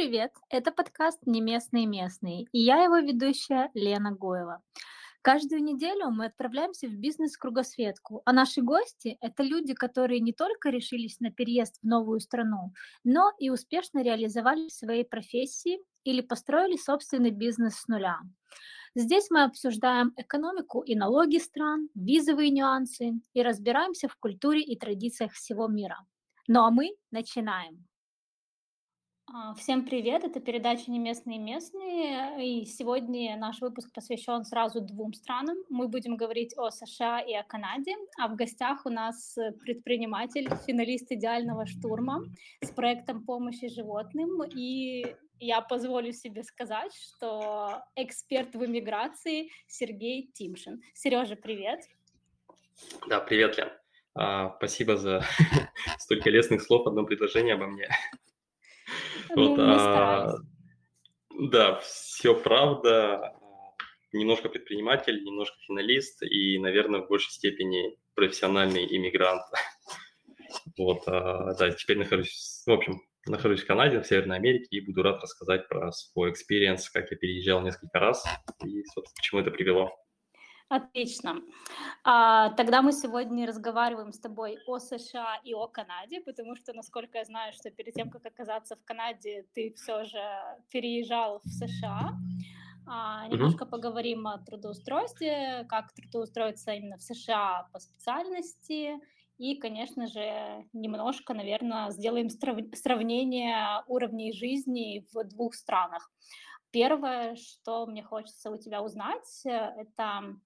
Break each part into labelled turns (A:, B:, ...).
A: Привет! Это подкаст «Не местные местные» и я его ведущая Лена Гоева. Каждую неделю мы отправляемся в бизнес-кругосветку, а наши гости – это люди, которые не только решились на переезд в новую страну, но и успешно реализовали свои профессии или построили собственный бизнес с нуля. Здесь мы обсуждаем экономику и налоги стран, визовые нюансы и разбираемся в культуре и традициях всего мира. Ну а мы начинаем. А, всем привет, это передача «Не местные местные», и сегодня наш выпуск посвящен сразу двум странам. Мы будем говорить о США и о Канаде, а в гостях у нас предприниматель, финалист «Идеального штурма» с проектом помощи животным, и я позволю себе сказать, что эксперт в иммиграции Сергей Тимшин. Сережа, привет.
B: Да, привет, Лен. А, спасибо за столько лестных слов, одно предложение обо мне.
A: Ну, вот, а,
B: да, все правда. Немножко предприниматель, немножко финалист и, наверное, в большей степени профессиональный иммигрант. Вот, а, да, теперь нахожусь, в общем, нахожусь в Канаде, в Северной Америке, и буду рад рассказать про свой experience, как я переезжал несколько раз и, собственно, к чему это привело.
A: Отлично. А, тогда мы сегодня разговариваем с тобой о США и о Канаде, потому что, насколько я знаю, что перед тем, как оказаться в Канаде, ты все же переезжал в США. А, немножко mm-hmm. поговорим о трудоустройстве, как трудоустроиться именно в США по специальности. И, конечно же, немножко, наверное, сделаем сравнение уровней жизни в двух странах. Первое, что мне хочется у тебя узнать, это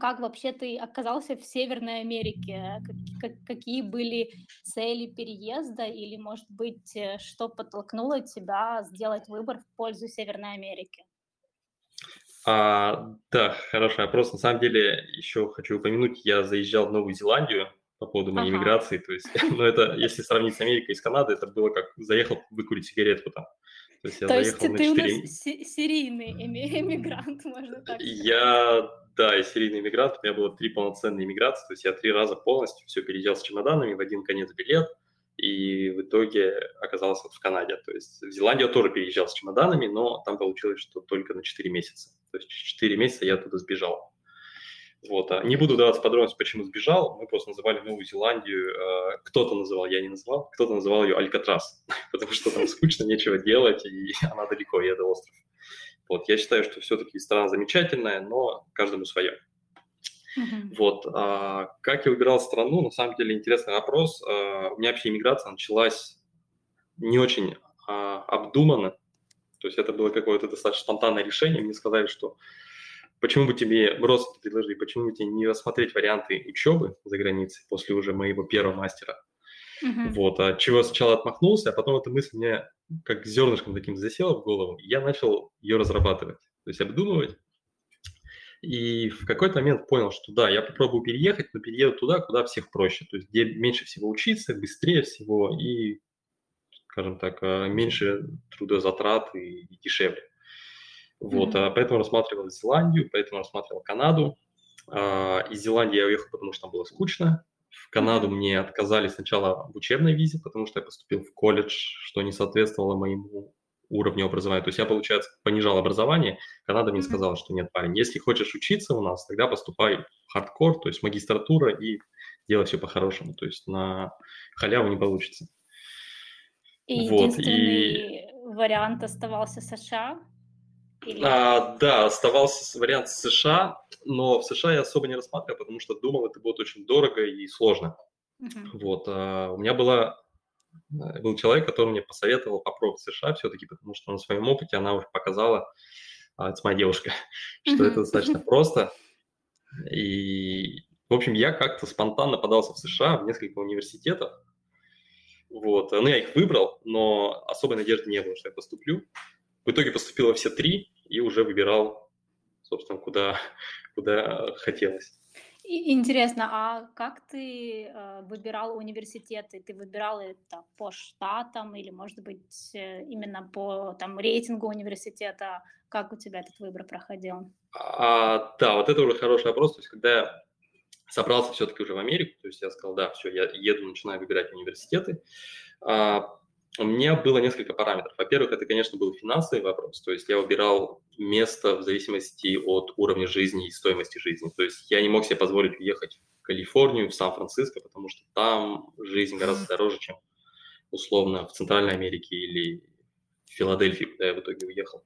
A: как вообще ты оказался в Северной Америке? Как, как, какие были цели переезда или, может быть, э, что подтолкнуло тебя сделать выбор в пользу Северной Америки?
B: А, да, хороший вопрос. На самом деле, еще хочу упомянуть, я заезжал в Новую Зеландию по поводу моей ага. иммиграции. То есть, ну, это, если сравнить с Америкой и с Канадой, это было как заехал выкурить сигаретку там.
A: То есть, я То есть ты 4... у нас серийный эмигрант, можно так сказать.
B: Я да, я серийный иммигрант, у меня было три полноценные иммиграции, то есть я три раза полностью все переезжал с чемоданами, в один конец билет, и в итоге оказался в Канаде. То есть в Зеландию я тоже переезжал с чемоданами, но там получилось, что только на 4 месяца. То есть 4 месяца я оттуда сбежал. Вот. А не буду даваться подробности, почему сбежал. Мы просто называли Новую Зеландию, э, кто-то называл, я не называл, кто-то называл ее Алькатрас, потому что там скучно, нечего делать, и она далеко, и это остров. Вот, я считаю, что все-таки страна замечательная, но каждому свое. Uh-huh. Вот, а, как я выбирал страну, на самом деле интересный вопрос. А, у меня вообще иммиграция началась не очень а, обдуманно, то есть это было какое-то достаточно спонтанное решение. Мне сказали, что почему бы тебе, родственники предложили, почему бы тебе не рассмотреть варианты учебы за границей после уже моего первого мастера. Uh-huh. Вот, от чего сначала отмахнулся, а потом эта мысль мне как зернышком таким засела в голову, и я начал ее разрабатывать, то есть обдумывать. И в какой-то момент понял, что да, я попробую переехать, но перееду туда, куда всех проще, то есть где меньше всего учиться, быстрее всего и, скажем так, э, меньше трудозатрат и, и дешевле. Вот, mm-hmm. поэтому рассматривал Зеландию, поэтому рассматривал Канаду. А, из Зеландии я уехал, потому что там было скучно. В Канаду мне отказали сначала в учебной визе, потому что я поступил в колледж, что не соответствовало моему уровню образования. То есть я, получается, понижал образование. Канада мне сказала, что нет, парень, если хочешь учиться у нас, тогда поступай в хардкор, то есть магистратура, и делай все по-хорошему. То есть на халяву не получится.
A: И вот, единственный и... вариант оставался США?
B: Или... А, да, оставался вариант США, но в США я особо не рассматривал, потому что думал, это будет очень дорого и сложно. Uh-huh. Вот, а, у меня была, э, был человек, который мне посоветовал попробовать США все-таки, потому что на своем опыте она уже показала, а, это моя девушка, что uh-huh. это достаточно просто. И, в общем, я как-то спонтанно подался в США в несколько университетов. Вот, ну, я их выбрал, но особой надежды не было, что я поступлю. В итоге поступил во все три и уже выбирал, собственно, куда, куда хотелось.
A: Интересно, а как ты э, выбирал университеты? Ты выбирал это по штатам или, может быть, э, именно по там, рейтингу университета? Как у тебя этот выбор проходил?
B: А, да, вот это уже хороший вопрос. То есть, когда я собрался все-таки уже в Америку, то есть я сказал, да, все, я еду, начинаю выбирать университеты. А, у меня было несколько параметров. Во-первых, это, конечно, был финансовый вопрос. То есть я выбирал место в зависимости от уровня жизни и стоимости жизни. То есть я не мог себе позволить уехать в Калифорнию, в Сан-Франциско, потому что там жизнь гораздо дороже, чем условно в Центральной Америке или в Филадельфии, куда я в итоге уехал.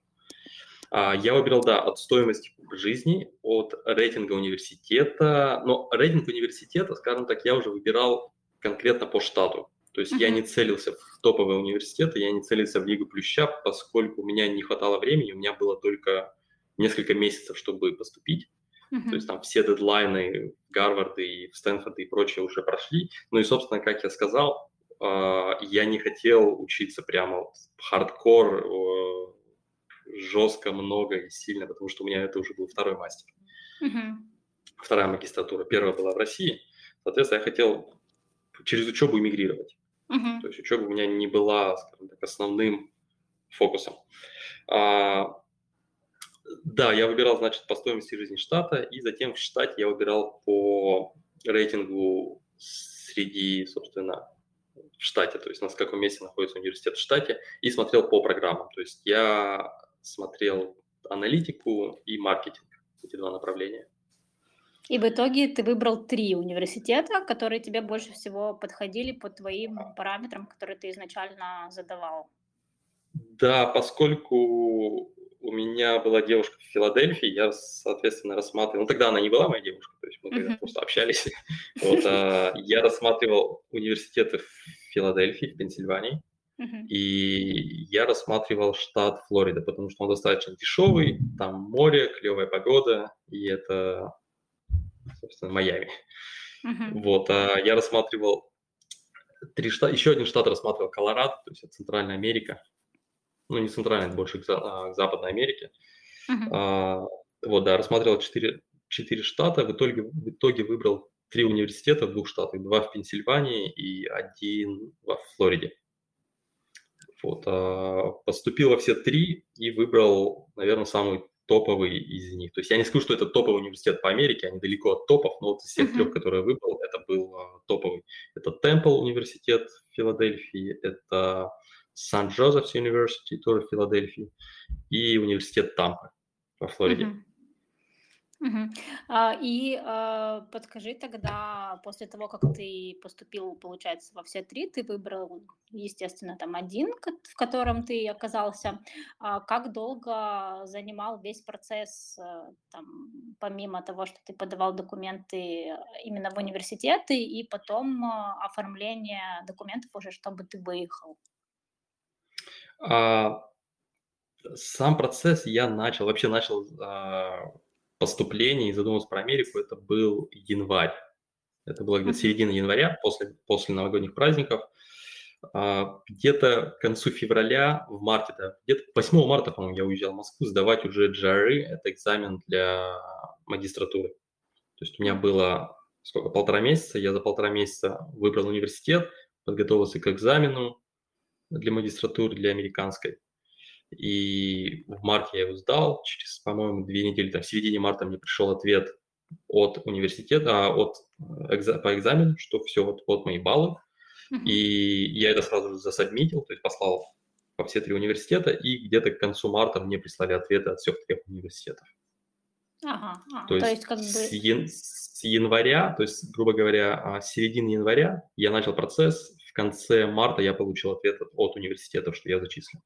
B: А, я выбирал, да, от стоимости жизни, от рейтинга университета. Но рейтинг университета, скажем так, я уже выбирал конкретно по штату. То есть uh-huh. я не целился в топовые университеты, я не целился в Лигу Плюща, поскольку у меня не хватало времени, у меня было только несколько месяцев, чтобы поступить. Uh-huh. То есть там все дедлайны в Гарвард и в Стэнфорд и прочее уже прошли. Ну и, собственно, как я сказал, а, я не хотел учиться прямо хардкор, жестко, много и сильно, потому что у меня это уже был второй мастер. Uh-huh. Вторая магистратура. Первая была в России. Соответственно, я хотел через учебу эмигрировать. Uh-huh. То есть учеба у меня не была, скажем так, основным фокусом. А, да, я выбирал, значит, по стоимости жизни штата, и затем в штате я выбирал по рейтингу среди, собственно, в штате, то есть на каком месте находится университет в штате, и смотрел по программам. То есть я смотрел аналитику и маркетинг, эти два направления.
A: И в итоге ты выбрал три университета, которые тебе больше всего подходили по твоим параметрам, которые ты изначально задавал.
B: Да, поскольку у меня была девушка в Филадельфии, я, соответственно, рассматривал, ну тогда она не была моя девушка, то есть мы uh-huh. просто общались. Вот, а, я рассматривал университеты в Филадельфии, в Пенсильвании, uh-huh. и я рассматривал штат Флорида, потому что он достаточно дешевый, там море, клевая погода, и это собственно, Майами. Uh-huh. Вот, а я рассматривал три штата, еще один штат рассматривал Колорадо, то есть это Центральная Америка. Ну, не Центральная, это больше к, а, к Западной Америке. Uh-huh. А, вот, да, рассматривал четыре, четыре штата, в итоге, в итоге выбрал три университета в двух штатах, два в Пенсильвании и один во Флориде. Вот, а, поступил во все три и выбрал, наверное, самый топовый из них. То есть я не скажу, что это топовый университет по Америке, они далеко от топов, но вот из всех uh-huh. трех, которые я выбрал, это был uh, топовый. Это Темпл университет в Филадельфии, это Сан-Джозефс University, тоже в Филадельфии, и университет Тампа во Флориде. Uh-huh.
A: А, и а, подскажи тогда, после того, как ты поступил, получается, во все три, ты выбрал, естественно, там один, в котором ты оказался. А как долго занимал весь процесс, э, там, помимо того, что ты подавал документы э, именно в университеты, и потом а, оформление документов уже, чтобы ты выехал?
B: А, сам процесс я начал, вообще начал поступления и задумался про Америку, это был январь. Это было где-то середина января, после, после новогодних праздников. А, где-то к концу февраля, в марте, да, где-то 8 марта, по-моему, я уезжал в Москву сдавать уже GRE, это экзамен для магистратуры. То есть у меня было сколько, полтора месяца, я за полтора месяца выбрал университет, подготовился к экзамену для магистратуры, для американской. И в марте я его сдал, через, по-моему, две недели, там, в середине марта мне пришел ответ от университета, а, от, экза, по экзамену, что все, вот, вот мои баллы. И я это сразу же засадмитил, то есть послал по все три университета, и где-то к концу марта мне прислали ответы от всех трех университетов.
A: Ага,
B: а, то, есть, то есть как бы... с, ян, с января, то есть, грубо говоря, а, с середины января я начал процесс, в конце марта я получил ответ от, от университетов, что я зачислен.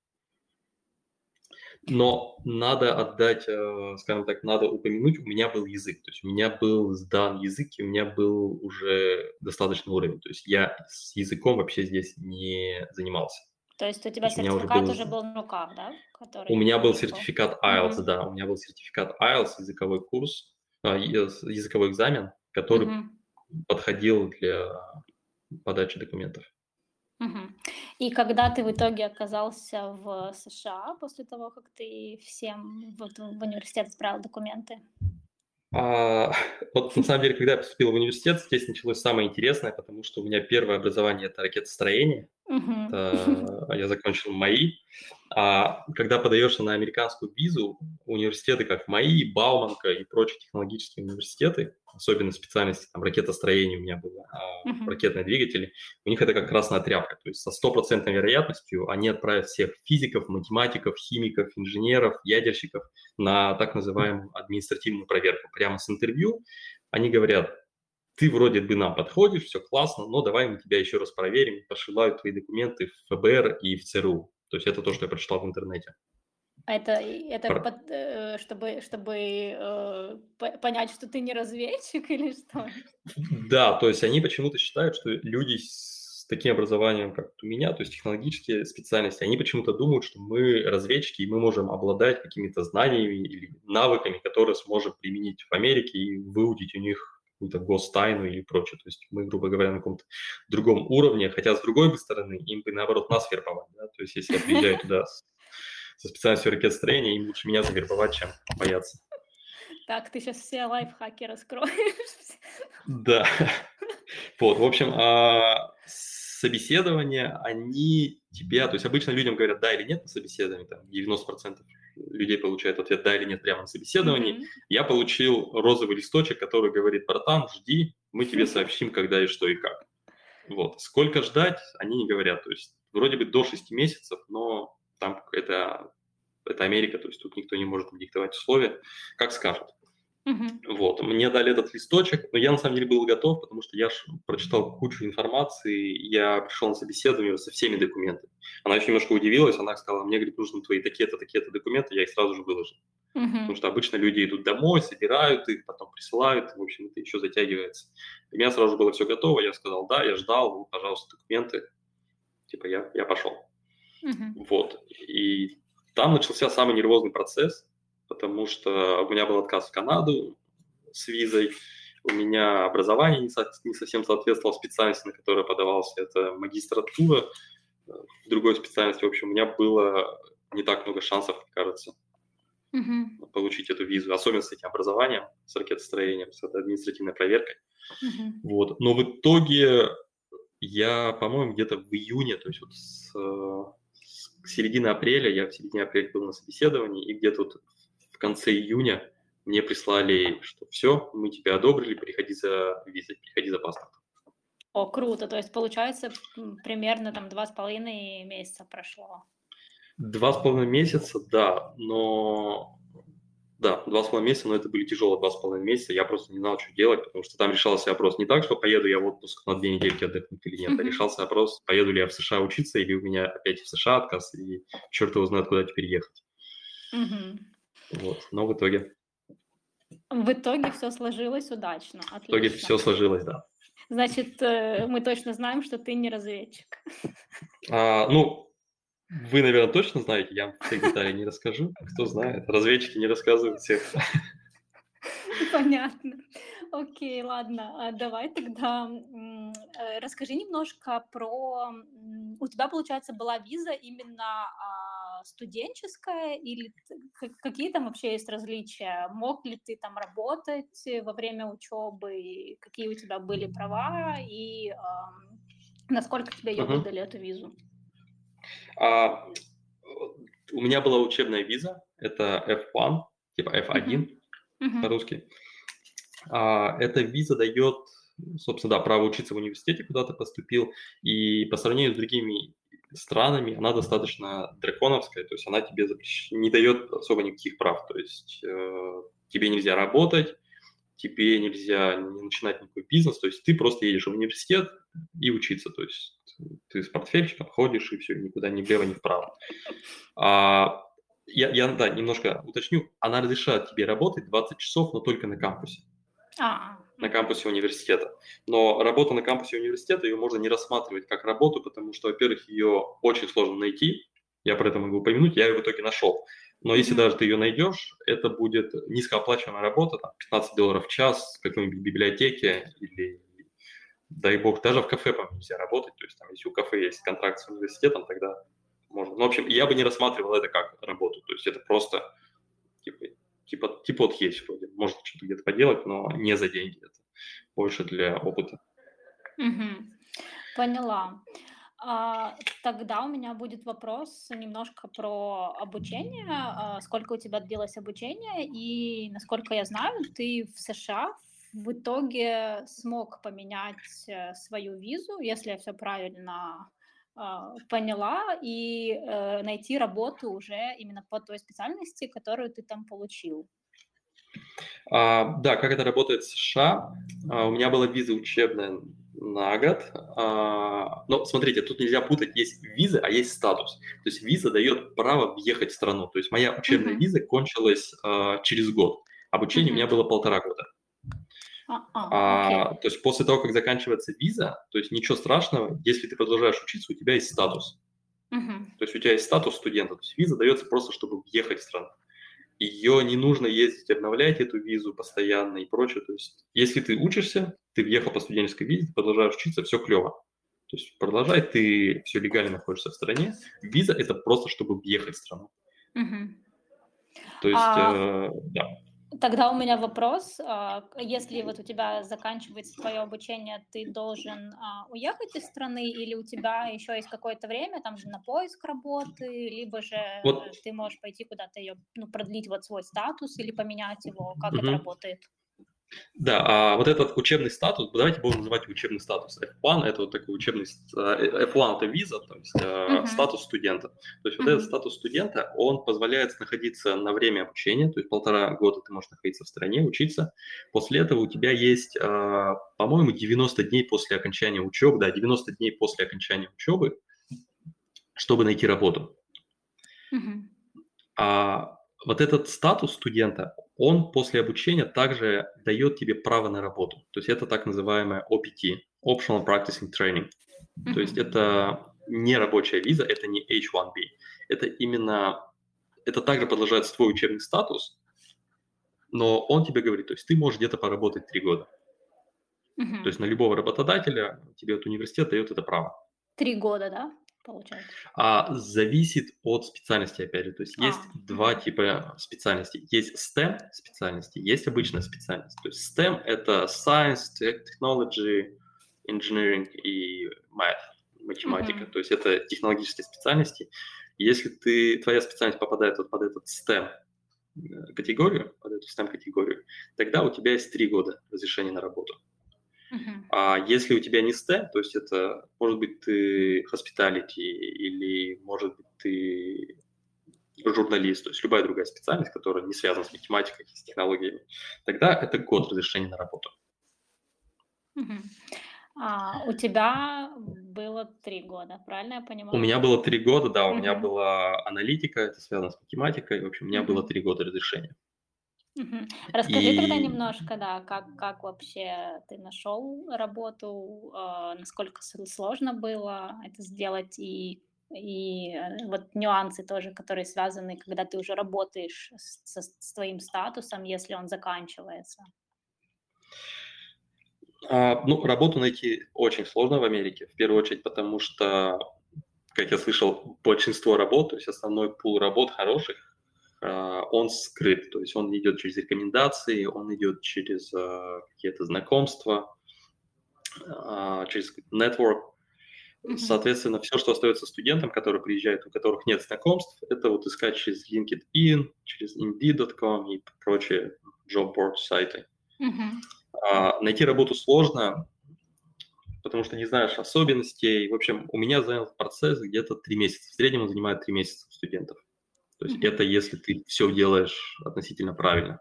B: Но надо отдать, э, скажем так, надо упомянуть, у меня был язык, то есть у меня был сдан язык, и у меня был уже достаточный уровень, то есть я с языком вообще здесь не занимался.
A: То есть у тебя сертификат уже был, уже был на руках, да?
B: Который у меня был сертификат IELTS, mm-hmm. да, у меня был сертификат IELTS, языковой курс, а, языковой экзамен, который mm-hmm. подходил для подачи документов.
A: И когда ты в итоге оказался в США после того, как ты всем вот в университет отправил документы?
B: А, вот на самом деле, когда я поступил в университет, здесь началось самое интересное, потому что у меня первое образование это ракетостроение. Это я закончил МАИ. А когда подаешься на американскую визу, университеты как МАИ, Бауманка и прочие технологические университеты, особенно специальности, там, ракетостроения у меня было, uh-huh. ракетные двигатели, у них это как красная тряпка, то есть со стопроцентной вероятностью они отправят всех физиков, математиков, химиков, инженеров, ядерщиков на так называемую административную проверку. Прямо с интервью они говорят, ты вроде бы нам подходишь, все классно, но давай мы тебя еще раз проверим, посылают твои документы в ФБР и в ЦРУ. То есть это то, что я прочитал в интернете.
A: Это, это Про... под, э, чтобы, чтобы э, понять, что ты не разведчик или что?
B: Да, то есть они почему-то считают, что люди с таким образованием, как у меня, то есть технологические специальности, они почему-то думают, что мы разведчики, и мы можем обладать какими-то знаниями или навыками, которые сможем применить в Америке и выудить у них какую-то гостайну или прочее. То есть мы, грубо говоря, на каком-то другом уровне, хотя с другой стороны, им бы наоборот нас вербовать. Да? То есть если я приезжаю туда со специальностью ракетостроения, им лучше меня завербовать, чем бояться.
A: Так, ты сейчас все лайфхаки раскроешь.
B: Да. Вот, в общем, а, собеседования, они тебя, то есть обычно людям говорят да или нет на собеседовании, там 90% людей получают ответ да или нет прямо на собеседовании. Mm-hmm. Я получил розовый листочек, который говорит, братан, жди, мы тебе сообщим, когда и что и как. Вот. Сколько ждать, они не говорят. То есть вроде бы до 6 месяцев, но там это, это Америка, то есть тут никто не может диктовать условия, как скажут. Uh-huh. Вот, мне дали этот листочек, но я на самом деле был готов, потому что я прочитал кучу информации, я пришел на собеседование со всеми документами. Она еще немножко удивилась, она сказала, мне, говорит, нужны твои такие-то, такие-то документы, я их сразу же выложил. Uh-huh. Потому что обычно люди идут домой, собирают их, потом присылают, в общем, это еще затягивается. И у меня сразу же было все готово, я сказал, да, я ждал, пожалуйста, документы. Типа я, я пошел. Uh-huh. Вот. И там начался самый нервозный процесс, потому что у меня был отказ в Канаду с визой, у меня образование не, со, не совсем соответствовало специальности, на которую подавался, это магистратура э, в другой специальности. В общем, у меня было не так много шансов, мне кажется, uh-huh. получить эту визу, особенно с этим образованием, с ракетостроением, с этой административной проверкой. Uh-huh. Вот. Но в итоге я, по-моему, где-то в июне, то есть вот с, с середины апреля, я в середине апреля был на собеседовании, и где-то вот в конце июня мне прислали, что все, мы тебя одобрили, приходи за визой, приходи за паспортом.
A: О, круто. То есть, получается, примерно там два с половиной месяца прошло.
B: Два с половиной месяца, да, но да, два с половиной месяца, но это были тяжелые два с половиной месяца. Я просто не знал, что делать, потому что там решался вопрос не так, что поеду я в отпуск на две недельки отдохнуть или нет, mm-hmm. а решался вопрос, поеду ли я в США учиться или у меня опять в США отказ, и черт его знает, куда теперь ехать. Mm-hmm. Вот, но в итоге...
A: В итоге все сложилось удачно.
B: Отлично. В итоге все сложилось, да.
A: Значит, э, мы точно знаем, что ты не разведчик.
B: А, ну, вы, наверное, точно знаете, я вам все детали не расскажу. Кто знает, разведчики не рассказывают всех.
A: Понятно. Окей, ладно, а давай тогда э, расскажи немножко про... У тебя, получается, была виза именно а, студенческая или какие там вообще есть различия? Мог ли ты там работать во время учебы? Какие у тебя были права и насколько тебе ее выдали, эту визу?
B: А, у меня была учебная виза, это F1, типа F1 uh-huh. по-русски. А, эта виза дает, собственно, да, право учиться в университете, куда ты поступил, и по сравнению с другими странами она достаточно драконовская, то есть она тебе запрещ... не дает особо никаких прав, то есть э, тебе нельзя работать, тебе нельзя не начинать никакой бизнес, то есть ты просто едешь в университет и учиться, то есть ты с портфельчиком ходишь и все, никуда ни влево, ни вправо. А, я, я, да, немножко уточню, она разрешает тебе работать 20 часов, но только на кампусе. А. На кампусе университета. Но работа на кампусе университета, ее можно не рассматривать как работу, потому что, во-первых, ее очень сложно найти. Я про это могу упомянуть, я ее в итоге нашел. Но если mm-hmm. даже ты ее найдешь, это будет низкооплачиваемая работа, там, 15 долларов в час в какой-нибудь библиотеке или, дай бог, даже в кафе, по нельзя работать. То есть там, если у кафе есть контракт с университетом, тогда можно. Ну, в общем, я бы не рассматривал это как работу. То есть это просто типа типа, типа вот есть вроде, можно что-то где-то поделать, но не за деньги, это больше для опыта.
A: Поняла. А, тогда у меня будет вопрос немножко про обучение. А, сколько у тебя длилось обучение? И, насколько я знаю, ты в США в итоге смог поменять э, свою визу, если я все правильно а, поняла, и э, найти работу уже именно по той специальности, которую ты там получил.
B: А, да, как это работает в США? А, у меня была виза учебная на год. А, но смотрите, тут нельзя путать, есть виза, а есть статус. То есть виза дает право въехать в страну. То есть моя учебная uh-huh. виза кончилась а, через год. Обучение uh-huh. у меня было полтора года. Uh-huh. А, то есть после того, как заканчивается виза, то есть ничего страшного, если ты продолжаешь учиться, у тебя есть статус. Uh-huh. То есть у тебя есть статус студента. То есть виза дается просто, чтобы въехать в страну ее не нужно ездить, обновлять эту визу постоянно и прочее. То есть, если ты учишься, ты въехал по студенческой визе, ты продолжаешь учиться, все клево. То есть продолжай, ты все легально находишься в стране. Виза – это просто, чтобы въехать в страну. Угу. То есть, а... э, да.
A: Тогда у меня вопрос. А, если вот у тебя заканчивается твое обучение, ты должен а, уехать из страны или у тебя еще есть какое-то время там на поиск работы, либо же вот. ты можешь пойти куда-то ее, ну, продлить вот свой статус или поменять его? Как угу. это работает?
B: Да, а вот этот учебный статус, давайте будем называть учебный статус. F1 – это вот такой учебный, э, F1 – это виза, то есть uh-huh. статус студента. То есть uh-huh. вот этот статус студента, он позволяет находиться на время обучения, то есть полтора года ты можешь находиться в стране, учиться. После этого у тебя есть, э, по-моему, 90 дней после окончания учебы, да, 90 дней после окончания учебы, чтобы найти работу. Uh-huh. А вот этот статус студента, он после обучения также дает тебе право на работу. То есть это так называемая OPT, Optional Practicing Training. Mm-hmm. То есть это не рабочая виза, это не H1B. Это именно, это также продолжается твой учебный статус, но он тебе говорит, то есть ты можешь где-то поработать три года. Mm-hmm. То есть на любого работодателя тебе от университета дает это право.
A: Три года, да? Получается?
B: А, зависит от специальности, опять же. То есть а. есть два типа специальностей. Есть STEM специальности, есть обычная специальность. То есть STEM – это Science, Technology, Engineering и Math, математика. Mm-hmm. То есть это технологические специальности. Если ты, твоя специальность попадает вот под этот STEM э, категорию, под эту STEM категорию, тогда у тебя есть три года разрешения на работу. А если у тебя не STEM, то есть это может быть ты hospitality или может быть ты журналист, то есть любая другая специальность, которая не связана с математикой, с технологиями, тогда это год разрешения на работу.
A: Uh-huh. А, у тебя было три года, правильно я понимаю?
B: У меня было три года, да, у uh-huh. меня была аналитика, это связано с математикой, в общем, у меня uh-huh. было три года разрешения.
A: Расскажи тогда немножко, да, как, как вообще ты нашел работу, э, насколько сложно было это сделать, и, и э, вот нюансы тоже, которые связаны, когда ты уже работаешь со- с твоим статусом, если он заканчивается.
B: А, ну, работу найти очень сложно в Америке, в первую очередь, потому что, как я слышал, большинство работ, то есть основной пул работ хороших, он скрыт, то есть он идет через рекомендации, он идет через а, какие-то знакомства, а, через network. Соответственно, все, что остается студентам, которые приезжают, у которых нет знакомств, это вот искать через LinkedIn, через Indeed.com и прочие job board сайты. Uh-huh. найти работу сложно, потому что не знаешь особенностей. В общем, у меня занял процесс где-то три месяца. В среднем он занимает три месяца у студентов. То есть это если ты все делаешь относительно правильно.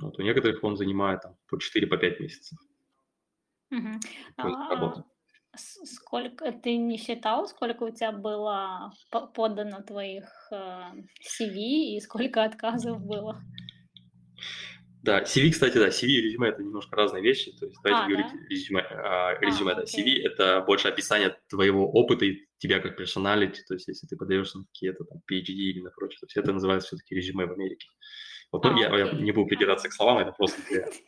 B: Вот, у некоторых он занимает там, по 4-5 по месяцев.
A: Mm-hmm. А, сколько ты не считал, сколько у тебя было подано твоих э, CV и сколько отказов было?
B: Да, CV, кстати, да, CV и резюме – это немножко разные вещи. То есть давайте а, говорить да? резюме. А, резюме, а, да. CV – это больше описание твоего опыта и тебя как персоналити. То есть если ты подаешься на какие-то там PhD или на прочее, то есть это называется все-таки резюме в Америке. Вот а, я, я не буду придираться к словам, это просто для...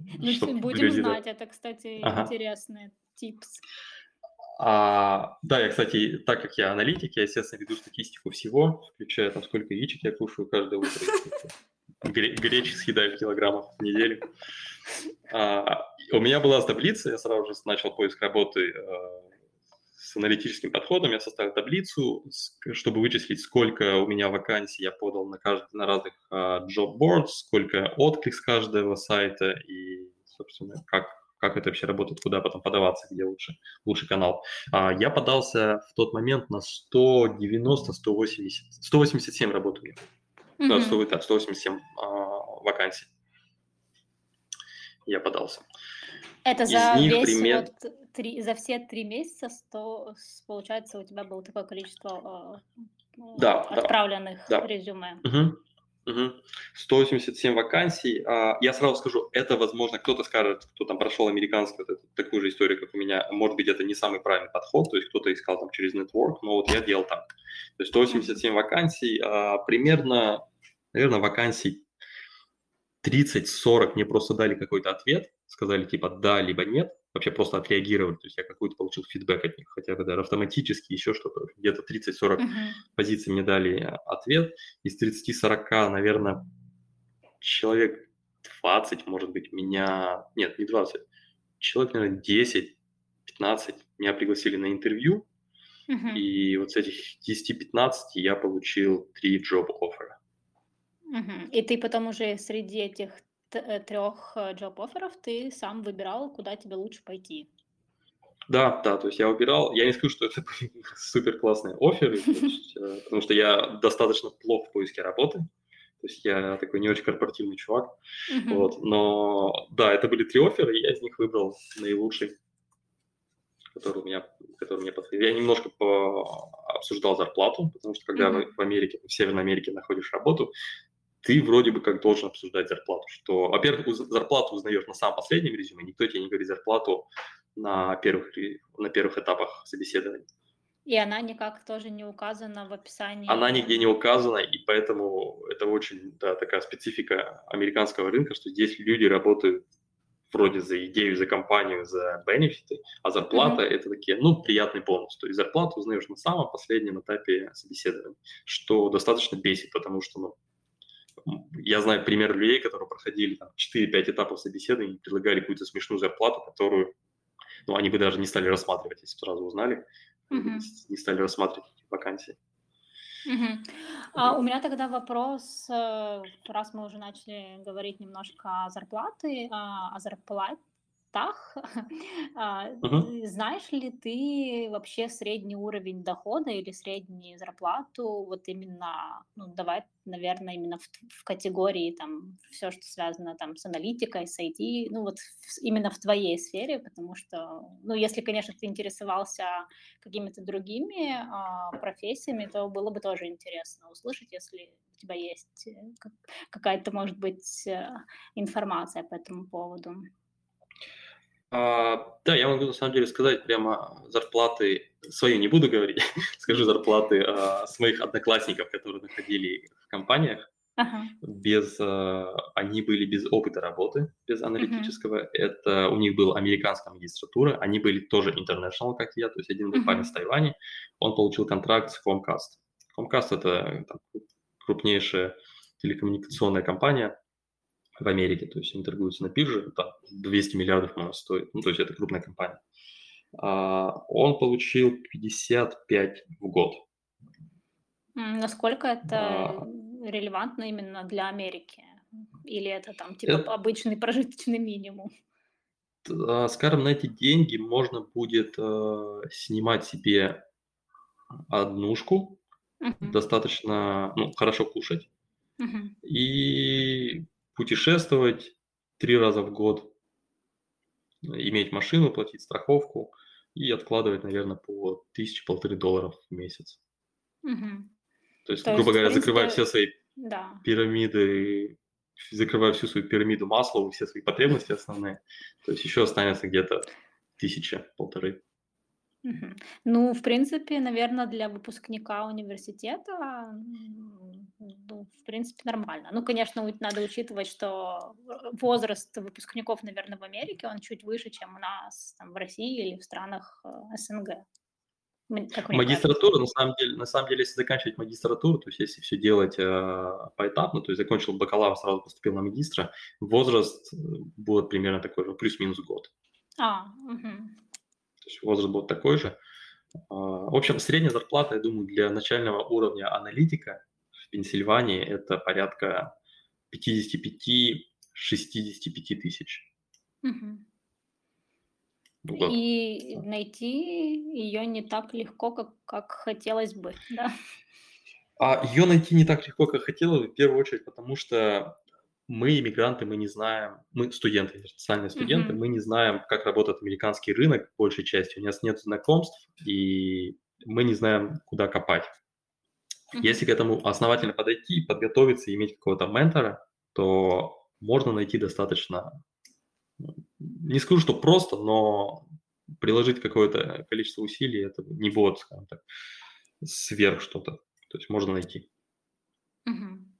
A: Ну, будем знать, это, кстати, интересный типс.
B: А, да, я, кстати, так как я аналитик, я, естественно, веду статистику всего, включая там, сколько яичек я кушаю каждое утро гречи съедаю килограммов в неделю. А, у меня была таблица, я сразу же начал поиск работы а, с аналитическим подходом. Я составил таблицу, чтобы вычислить, сколько у меня вакансий я подал на, каждый, на разных а, job boards, сколько отклик с каждого сайта и собственно, как, как это вообще работает, куда потом подаваться, где лучше, лучший канал. А, я подался в тот момент на 190, 180, 187 работ у меня. Mm-hmm. Да, 100, да, 187 а, вакансий. Я подался.
A: Это за них весь пример... вот три, за все три месяца 100, получается у тебя было такое количество э, да, отправленных да, резюме.
B: Угу. Угу. 187 вакансий. А, я сразу скажу, это, возможно, кто-то скажет, кто там прошел американскую, вот такую же историю, как у меня. Может быть, это не самый правильный подход, то есть кто-то искал там через network, но вот я делал так. То есть 187 вакансий, а, примерно, наверное, вакансий 30-40 мне просто дали какой-то ответ, сказали типа да, либо нет, вообще просто отреагировали, то есть я какой-то получил фидбэк от них, хотя бы даже автоматически, еще что-то, где-то 30-40 uh-huh. позиций мне дали ответ, из 30-40, наверное, человек 20, может быть, меня, нет, не 20, человек, наверное, 10, 15 меня пригласили на интервью, uh-huh. и вот с этих 10-15 я получил 3 job offer.
A: Uh-huh. И ты потом уже среди этих Э, трех джоб-офферов э, ты сам выбирал, куда тебе лучше пойти.
B: Да, да, то есть я выбирал, я не скажу, что это супер классные оферы, э, потому что я достаточно плох в поиске работы, то есть я такой не очень корпоративный чувак, вот, но да, это были три оффера, и я из них выбрал наилучший, который у меня, который мне подходил. Я немножко по... обсуждал зарплату, потому что когда в Америке, в Северной Америке находишь работу, ты вроде бы как должен обсуждать зарплату. Что, во-первых, зарплату узнаешь на самом последнем резюме, никто тебе не говорит зарплату на первых, на первых этапах собеседования.
A: И она никак тоже не указана в описании.
B: Она нигде не указана, и поэтому это очень да, такая специфика американского рынка, что здесь люди работают вроде за идею, за компанию, за бенефиты, а зарплата mm-hmm. это такие, ну, приятный бонус. То есть зарплату узнаешь на самом последнем этапе собеседования, что достаточно бесит, потому что, ну, я знаю пример людей, которые проходили там, 4-5 этапов собеседования и предлагали какую-то смешную зарплату, которую ну, они бы даже не стали рассматривать, если бы сразу узнали, mm-hmm. не стали рассматривать эти вакансии.
A: Uh-huh. А, у меня тогда вопрос, э, раз мы уже начали говорить немножко о зарплаты, а, о зарплате, местах. Uh-huh. Знаешь ли ты вообще средний уровень дохода или среднюю зарплату, вот именно, ну, давай, наверное, именно в, в категории там все, что связано там с аналитикой, с IT, ну, вот в, именно в твоей сфере, потому что, ну, если, конечно, ты интересовался какими-то другими а, профессиями, то было бы тоже интересно услышать, если у тебя есть э, какая-то, может быть, э, информация по этому поводу.
B: А, да, я могу на самом деле сказать прямо зарплаты, свои не буду говорить, скажу зарплаты а, с моих одноклассников, которые находили в компаниях. Ага. Без, а, они были без опыта работы, без аналитического. Uh-huh. Это у них была американская магистратура, они были тоже international, как я, то есть один был uh-huh. парень с Тайваня, он получил контракт с Comcast. Comcast это там, крупнейшая телекоммуникационная компания, в Америке, то есть они торгуются на бирже, там 200 миллиардов она стоит, ну, то есть это крупная компания. А, он получил 55 в год.
A: Насколько это а, релевантно именно для Америки? Или это там типа это, обычный прожиточный минимум?
B: А, скажем, на эти деньги можно будет э, снимать себе однушку, uh-huh. достаточно, ну, хорошо кушать, uh-huh. и путешествовать три раза в год, иметь машину, платить страховку и откладывать, наверное, по тысяче-полторы долларов в месяц. Угу. То есть, То грубо есть, говоря, принципе... закрывая все свои да. пирамиды, закрывая всю свою пирамиду масла, все свои потребности основные, то есть еще останется где-то тысяча-полторы.
A: Ну, в принципе, наверное, для выпускника университета, ну, в принципе, нормально. Ну, конечно, надо учитывать, что возраст выпускников, наверное, в Америке, он чуть выше, чем у нас там, в России или в странах э, СНГ.
B: Магистратура, на самом деле, на самом деле, если заканчивать магистратуру, то есть если все делать э, поэтапно, то есть закончил бакалавр, сразу поступил на магистра, возраст э, будет примерно такой же, плюс-минус год.
A: А, угу
B: есть возраст был такой же. А, в общем, средняя зарплата, я думаю, для начального уровня аналитика в Пенсильвании это порядка 55-65 тысяч.
A: Мгм. И найти ее не так легко, как как хотелось бы, да?
B: А ее найти не так легко, как хотелось бы, в первую очередь, потому что мы, иммигранты, мы не знаем, мы студенты, социальные студенты,
A: Мгм.
B: мы не знаем, как работает американский рынок большей частью. У нас нет знакомств, и мы не знаем, куда копать. Если к этому основательно подойти, подготовиться, иметь какого-то ментора, то можно найти достаточно, не скажу, что просто, но приложить какое-то количество усилий, это не будет, скажем так, сверх что-то. То есть можно найти.
A: Мгм.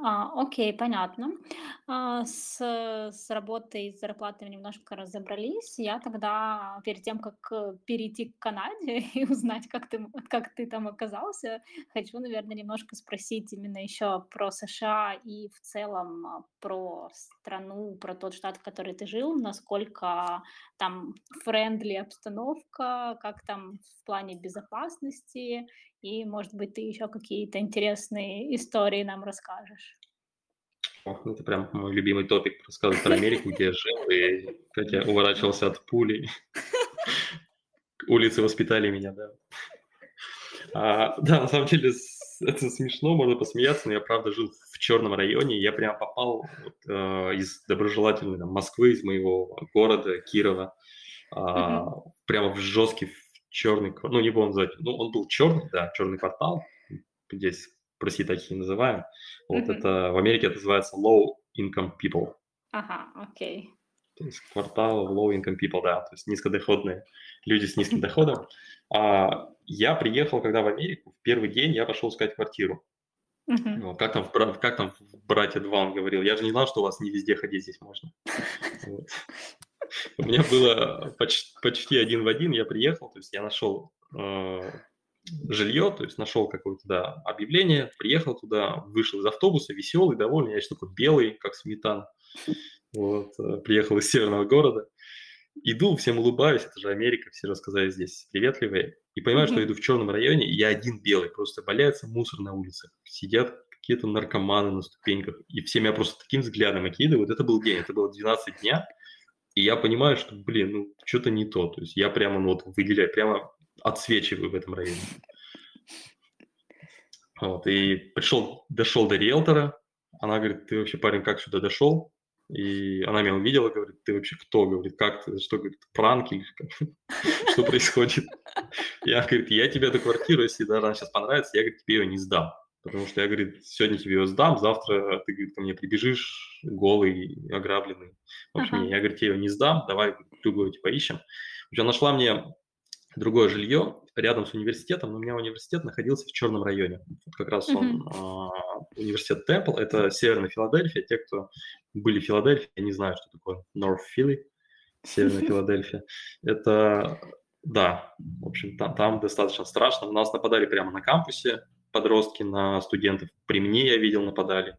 A: А, окей, понятно. А, с, с работой, с зарплатой немножко разобрались. Я тогда, перед тем, как перейти к Канаде и узнать, как ты, как ты там оказался, хочу, наверное, немножко спросить именно еще про США и в целом а, про страну, про тот штат, в который ты жил, насколько там френдли обстановка, как там в плане безопасности, и, может быть, ты еще какие-то интересные истории нам расскажешь.
B: О, это прям мой любимый топик рассказывать про Америку, где я жил и как я уворачивался от пули. Улицы воспитали меня, да. А, да, на самом деле это смешно, можно посмеяться, но я правда жил в черном районе, я прям попал вот, э, из доброжелательной там, Москвы, из моего города Кирова, э, mm-hmm. прямо в жесткий черный, ну не буду назвать, ну он был черный, да, черный квартал, здесь в России такие называем. Вот mm-hmm. это в Америке это называется low income people.
A: Ага, окей.
B: То есть квартал low income people, да, то есть низкодоходные люди с низким доходом. А, я приехал, когда в Америку, в первый день я пошел искать квартиру. Uh-huh. Как, там в, как там в «Братья 2» он говорил, я же не знал, что у вас не везде ходить здесь можно. У меня было почти, почти один в один, я приехал, то есть я нашел э, жилье, то есть нашел какое-то да, объявление, приехал туда, вышел из автобуса, веселый, довольный, я еще такой белый, как сметана, вот, э, приехал из северного города, иду, всем улыбаюсь, это же Америка, все рассказали здесь приветливые, и понимаю, mm-hmm. что иду в черном районе, и я один белый, просто валяется мусор на улицах, сидят какие-то наркоманы на ступеньках, и все меня просто таким взглядом окидывают. Это был день, это было 12 дня, и я понимаю, что, блин, ну, что-то не то. То есть я прямо ну, вот выделяю, прямо отсвечиваю в этом районе. Вот, и пришел, дошел до риэлтора, она говорит, ты вообще, парень, как сюда дошел? И она меня увидела, говорит, ты вообще кто? Говорит, как ты? Что, говорит, пранки? Что происходит? Я, говорит, я тебе эту квартиру, если она сейчас понравится, я, говорит, тебе ее не сдам. Потому что я, говорит, сегодня тебе ее сдам, завтра ты, говорит, ко мне прибежишь голый, ограбленный. В общем, uh-huh. я, говорит, тебе ее не сдам, давай другую типа ищем. В общем, нашла мне другое жилье рядом с университетом, но у меня университет находился в черном районе. Как раз он, uh-huh. а, университет Темпл, это северная Филадельфия. Те, кто были в Филадельфии, не знаю, что такое North Philly, северная Филадельфия. Это, да, в общем, там, там достаточно страшно. У нас нападали прямо на кампусе, подростки на студентов. При мне я видел, нападали.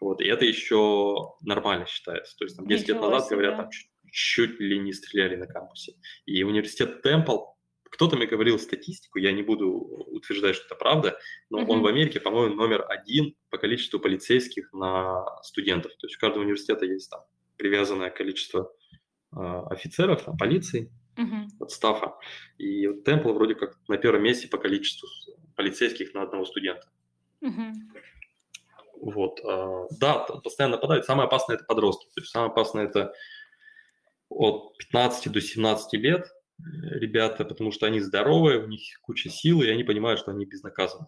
B: Вот, и это еще нормально считается. То есть там 10 лет назад, себе. говорят, там чуть, чуть ли не стреляли на кампусе. И университет Темпл, кто-то мне говорил статистику, я не буду утверждать, что это правда, но mm-hmm. он в Америке, по-моему, номер один по количеству полицейских на студентов. То есть у каждого университета есть там привязанное количество э, офицеров, там, полиции, mm-hmm. от стафа. И Темпл вроде как на первом месте по количеству полицейских на одного студента.
A: Угу.
B: Вот, э, да, постоянно нападают. Самое опасное это подростки. То есть самое опасное это от 15 до 17 лет э, ребята, потому что они здоровые, у них куча силы, и они понимают, что они безнаказаны.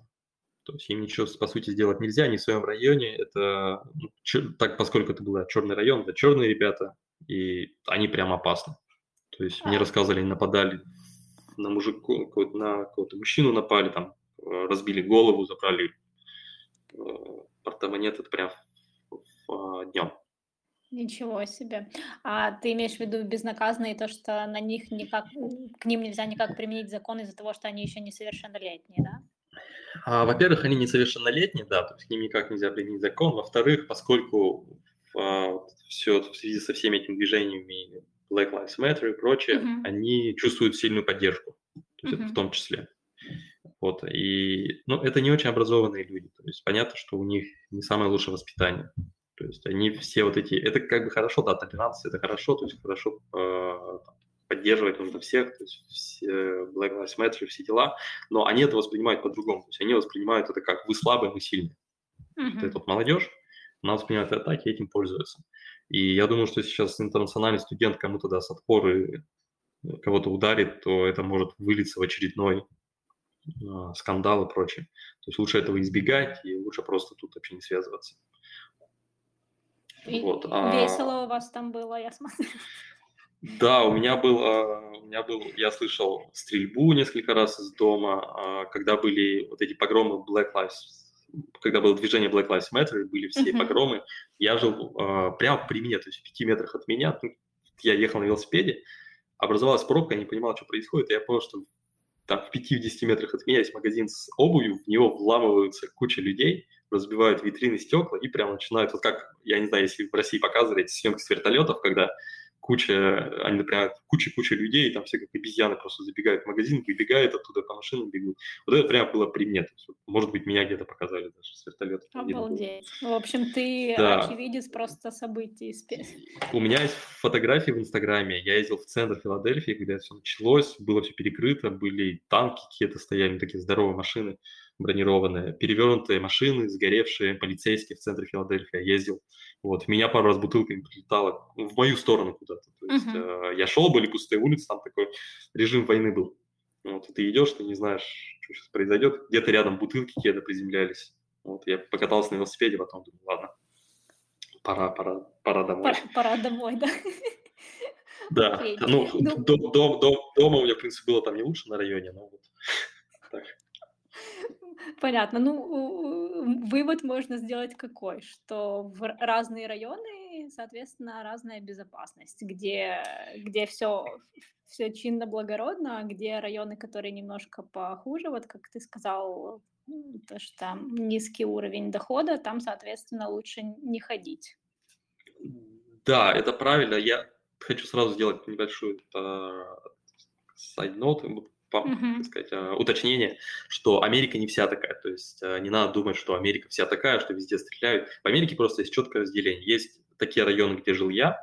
B: То есть им ничего, по сути, сделать нельзя, они в своем районе. Это ну, так, поскольку это был черный район, это черные ребята, и они прям опасны. То есть мне рассказывали, нападали на мужику, на какого-то мужчину напали, там разбили голову, забрали э, портмонет, это прям
A: а, днем. Ничего себе. А ты имеешь в виду безнаказанные то, что на них никак, к ним нельзя никак применить закон из-за того, что они еще несовершеннолетние, да?
B: А, во-первых, они несовершеннолетние, да, то есть к ним никак нельзя применить закон. Во-вторых, поскольку а, все в связи со всеми этими движениями Black Lives Matter и прочее, uh-huh. они чувствуют сильную поддержку, то есть uh-huh. в том числе. Вот, и, ну, это не очень образованные люди, то есть понятно, что у них не самое лучшее воспитание. То есть они все вот эти, это как бы хорошо, да, толеранция, это хорошо, то есть хорошо э, поддерживать нужно всех, то есть все Black Lives Matter, все дела, но они это воспринимают по-другому, то есть они воспринимают это как вы слабые, мы сильные. Mm-hmm. Вот эта вот молодежь, она воспринимает это так и этим пользуется. И я думаю, что сейчас интернациональный студент кому-то даст отпор и кого-то ударит, то это может вылиться в очередной скандал и прочее. То есть лучше этого избегать и лучше просто тут вообще не связываться.
A: И вот, а... Весело у вас там было, я смотрю.
B: Да, у меня был, а, у меня был, я слышал стрельбу несколько раз из дома, а, когда были вот эти погромы Black Lives, когда было движение Black Lives Matter, были все uh-huh. погромы. Я жил прямо при мне, то есть в пяти метрах от меня. Я ехал на велосипеде, образовалась пробка, я не понимал, что происходит, и я понял, что там в 5-10 метрах от меня есть магазин с обувью, в него вламываются куча людей, разбивают витрины, стекла и прям начинают, вот как, я не знаю, если в России показывали эти съемки с вертолетов, когда куча, они, например, куча-куча людей, там все как обезьяны просто забегают в магазин, выбегают оттуда, по машинам бегут. Вот это прям было при мне. есть, может быть, меня где-то показали даже с вертолета.
A: Обалдеть. В общем, ты да. очевидец просто событий.
B: У меня есть фотографии в Инстаграме. Я ездил в центр Филадельфии, когда это все началось, было все перекрыто, были танки какие-то стояли, такие здоровые машины бронированные, перевернутые машины, сгоревшие, полицейские в центре Филадельфии. Я ездил. Вот, в меня пару раз бутылками прилетало в мою сторону куда-то. То есть uh-huh. э, я шел, были пустые улицы, там такой режим войны был. Вот, и ты идешь, ты не знаешь, что сейчас произойдет. Где-то рядом бутылки какие-то приземлялись. Вот, я покатался на велосипеде, потом думаю, ладно, пора, пора, пора домой.
A: Пора, пора домой, да.
B: Да, ну, ну... Дом, дом, дом, дома у меня, в принципе, было там не лучше на районе, но вот так.
A: Понятно. Ну, вывод можно сделать какой, что в разные районы, соответственно, разная безопасность, где, где все, все чинно, благородно, а где районы, которые немножко похуже, вот как ты сказал, то, что там низкий уровень дохода, там, соответственно, лучше не ходить.
B: Да, это правильно. Я хочу сразу сделать небольшую э, uh-huh. так сказать, а, уточнение, что Америка не вся такая. То есть а, не надо думать, что Америка вся такая, что везде стреляют. В Америке просто есть четкое разделение. Есть такие районы, где жил я,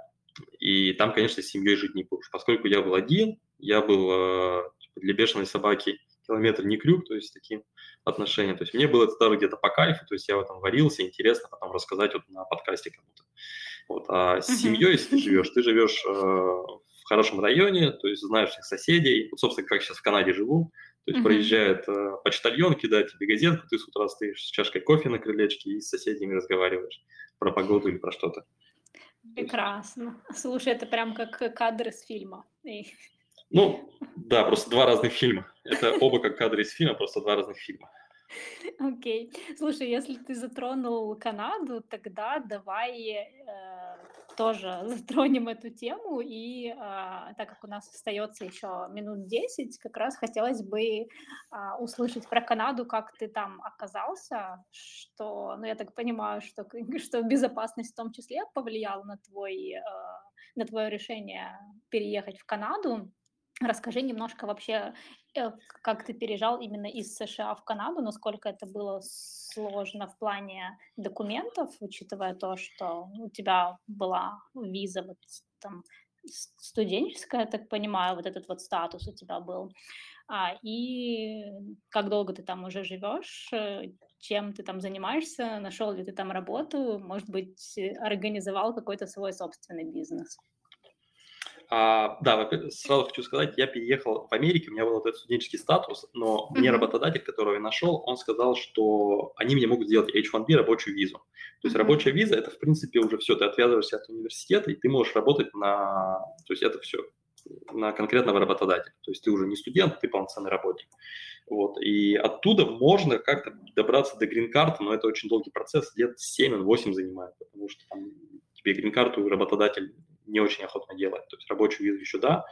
B: и там, конечно, с семьей жить не будешь. Поскольку я был один, я был а, типа, для бешеной собаки километр не крюк, то есть такие отношения. То есть мне было это даже где-то по кайфу, то есть я в этом варился, интересно потом рассказать вот на подкасте кому-то. Вот. А с семьей, если ты живешь, ты живешь в хорошем районе, то есть знаешь всех соседей. Вот, собственно, как сейчас в Канаде живу. То есть mm-hmm. проезжает э, почтальон, кидает тебе газетку, ты с утра стоишь с чашкой кофе на крылечке и с соседями разговариваешь про погоду или про что-то.
A: Прекрасно. Слушай, это прям как кадры с фильма.
B: Ну, да, просто два разных фильма. Это оба как кадры из фильма, просто два разных фильма.
A: Окей. Слушай, если ты затронул Канаду, тогда давай э, тоже затронем эту тему. И э, так как у нас остается еще минут 10, как раз хотелось бы э, услышать про Канаду, как ты там оказался, что, ну, я так понимаю, что, что безопасность в том числе повлияла на, твой, э, на твое решение переехать в Канаду. Расскажи немножко вообще, как ты переезжал именно из США в Канаду, насколько это было сложно в плане документов, учитывая то, что у тебя была виза вот там студенческая, я так понимаю, вот этот вот статус у тебя был. А, и как долго ты там уже живешь, э, чем ты там занимаешься, нашел ли ты там работу, может быть, организовал какой-то свой собственный бизнес?
B: А, да, сразу хочу сказать, я переехал в Америку, у меня был вот этот студенческий статус, но mm-hmm. мне работодатель, которого я нашел, он сказал, что они мне могут сделать H1B рабочую визу. То есть mm-hmm. рабочая виза – это, в принципе, уже все, ты отвязываешься от университета, и ты можешь работать на… То есть это все на конкретного работодателя. То есть ты уже не студент, ты полноценный работник. Вот. И оттуда можно как-то добраться до грин-карты, но это очень долгий процесс, лет 7-8 занимает, потому что там тебе грин-карту работодатель не очень охотно делает. То есть рабочую визу еще да,